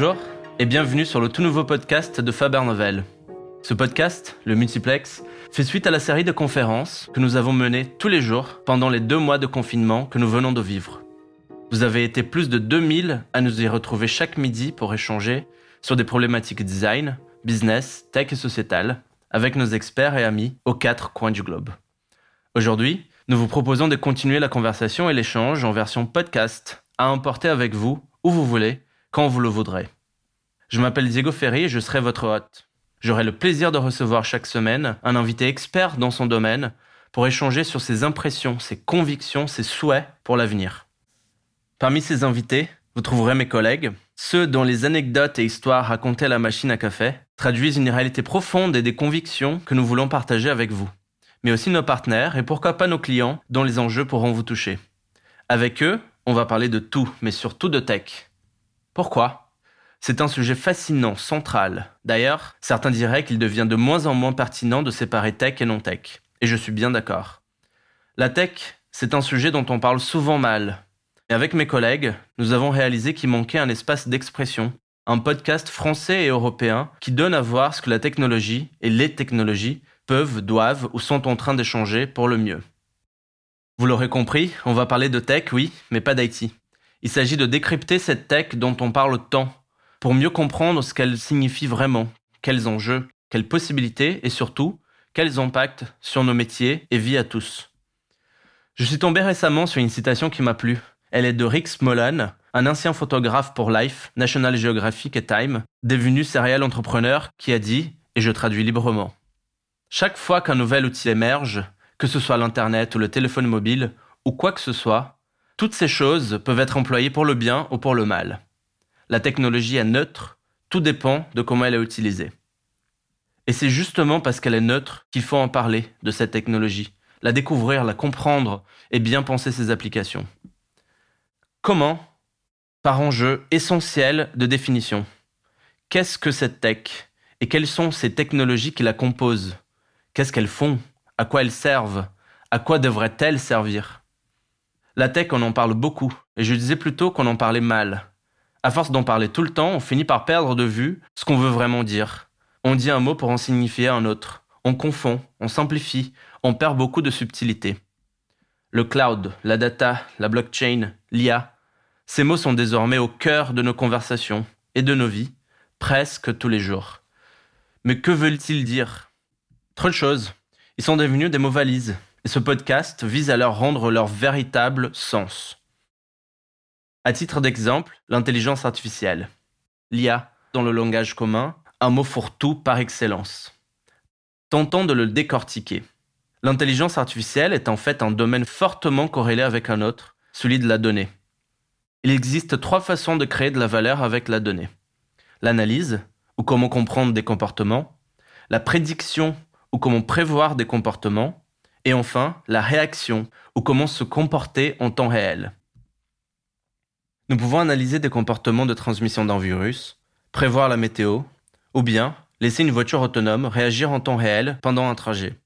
Bonjour et bienvenue sur le tout nouveau podcast de Faber Novel. Ce podcast, le Multiplex, fait suite à la série de conférences que nous avons menées tous les jours pendant les deux mois de confinement que nous venons de vivre. Vous avez été plus de 2000 à nous y retrouver chaque midi pour échanger sur des problématiques design, business, tech et sociétal avec nos experts et amis aux quatre coins du globe. Aujourd'hui, nous vous proposons de continuer la conversation et l'échange en version podcast à emporter avec vous où vous voulez, quand vous le voudrez. Je m'appelle Diego Ferry et je serai votre hôte. J'aurai le plaisir de recevoir chaque semaine un invité expert dans son domaine pour échanger sur ses impressions, ses convictions, ses souhaits pour l'avenir. Parmi ces invités, vous trouverez mes collègues, ceux dont les anecdotes et histoires racontées à la machine à café traduisent une réalité profonde et des convictions que nous voulons partager avec vous, mais aussi nos partenaires et pourquoi pas nos clients dont les enjeux pourront vous toucher. Avec eux, on va parler de tout, mais surtout de tech. Pourquoi? C'est un sujet fascinant, central. D'ailleurs, certains diraient qu'il devient de moins en moins pertinent de séparer tech et non-tech. Et je suis bien d'accord. La tech, c'est un sujet dont on parle souvent mal. Et avec mes collègues, nous avons réalisé qu'il manquait un espace d'expression, un podcast français et européen qui donne à voir ce que la technologie et les technologies peuvent, doivent ou sont en train d'échanger pour le mieux. Vous l'aurez compris, on va parler de tech, oui, mais pas d'IT. Il s'agit de décrypter cette tech dont on parle tant, pour mieux comprendre ce qu'elle signifie vraiment, quels enjeux, quelles possibilités et surtout, quels impacts sur nos métiers et vie à tous. Je suis tombé récemment sur une citation qui m'a plu. Elle est de Rick Smolan, un ancien photographe pour Life, National Geographic et Time, devenu serial entrepreneur, qui a dit, et je traduis librement, Chaque fois qu'un nouvel outil émerge, que ce soit l'Internet ou le téléphone mobile, ou quoi que ce soit, toutes ces choses peuvent être employées pour le bien ou pour le mal. La technologie est neutre, tout dépend de comment elle est utilisée. Et c'est justement parce qu'elle est neutre qu'il faut en parler de cette technologie, la découvrir, la comprendre et bien penser ses applications. Comment Par enjeu essentiel de définition. Qu'est-ce que cette tech Et quelles sont ces technologies qui la composent? Qu'est-ce qu'elles font? À quoi elles servent? À quoi devraient-elles servir? La tech, on en parle beaucoup, et je disais plutôt qu'on en parlait mal. À force d'en parler tout le temps, on finit par perdre de vue ce qu'on veut vraiment dire. On dit un mot pour en signifier un autre. On confond, on simplifie, on perd beaucoup de subtilité. Le cloud, la data, la blockchain, l'IA, ces mots sont désormais au cœur de nos conversations et de nos vies, presque tous les jours. Mais que veulent-ils dire? Trop de choses. Ils sont devenus des mots valises, ce podcast vise à leur rendre leur véritable sens. À titre d'exemple, l'intelligence artificielle. L'IA, dans le langage commun, un mot fourre-tout par excellence. Tentons de le décortiquer. L'intelligence artificielle est en fait un domaine fortement corrélé avec un autre, celui de la donnée. Il existe trois façons de créer de la valeur avec la donnée. L'analyse, ou comment comprendre des comportements, la prédiction ou comment prévoir des comportements, et enfin la réaction, ou comment se comporter en temps réel. Nous pouvons analyser des comportements de transmission d'un virus, prévoir la météo, ou bien laisser une voiture autonome réagir en temps réel pendant un trajet.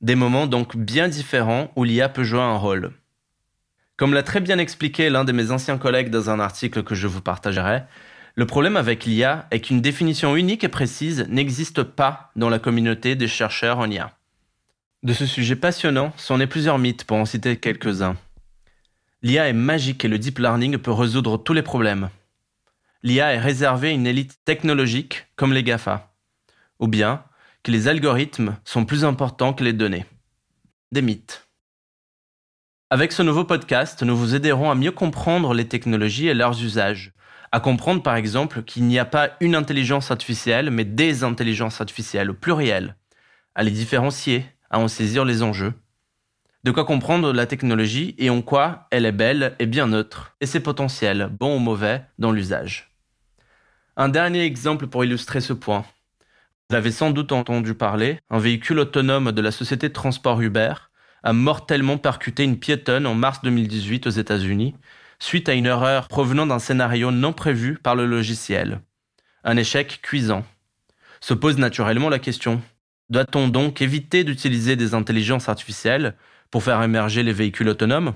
Des moments donc bien différents où l'IA peut jouer un rôle. Comme l'a très bien expliqué l'un de mes anciens collègues dans un article que je vous partagerai, le problème avec l'IA est qu'une définition unique et précise n'existe pas dans la communauté des chercheurs en IA. De ce sujet passionnant, c'en est plusieurs mythes pour en citer quelques-uns. L'IA est magique et le deep learning peut résoudre tous les problèmes. L'IA est réservée à une élite technologique comme les GAFA. Ou bien que les algorithmes sont plus importants que les données. Des mythes. Avec ce nouveau podcast, nous vous aiderons à mieux comprendre les technologies et leurs usages, à comprendre par exemple qu'il n'y a pas une intelligence artificielle, mais des intelligences artificielles au pluriel, à les différencier, à en saisir les enjeux. De quoi comprendre la technologie et en quoi elle est belle et bien neutre, et ses potentiels, bons ou mauvais, dans l'usage. Un dernier exemple pour illustrer ce point. Vous avez sans doute entendu parler, un véhicule autonome de la société de transport Uber a mortellement percuté une piétonne en mars 2018 aux États-Unis suite à une erreur provenant d'un scénario non prévu par le logiciel. Un échec cuisant. Se pose naturellement la question, doit-on donc éviter d'utiliser des intelligences artificielles pour faire émerger les véhicules autonomes?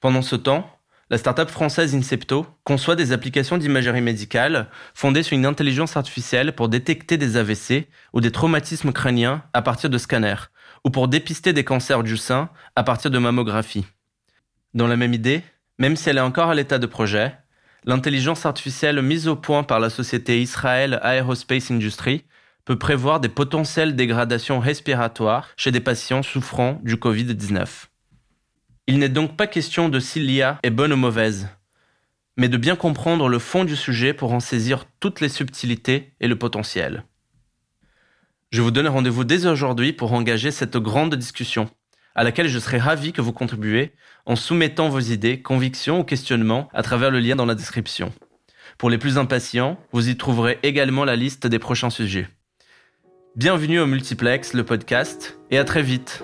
Pendant ce temps, la startup française Incepto conçoit des applications d'imagerie médicale fondées sur une intelligence artificielle pour détecter des AVC ou des traumatismes crâniens à partir de scanners, ou pour dépister des cancers du sein à partir de mammographie. Dans la même idée, même si elle est encore à l'état de projet, l'intelligence artificielle mise au point par la société Israel Aerospace Industry peut prévoir des potentielles dégradations respiratoires chez des patients souffrant du Covid-19. Il n'est donc pas question de si l'IA est bonne ou mauvaise, mais de bien comprendre le fond du sujet pour en saisir toutes les subtilités et le potentiel. Je vous donne rendez-vous dès aujourd'hui pour engager cette grande discussion, à laquelle je serai ravi que vous contribuiez en soumettant vos idées, convictions ou questionnements à travers le lien dans la description. Pour les plus impatients, vous y trouverez également la liste des prochains sujets. Bienvenue au Multiplex, le podcast, et à très vite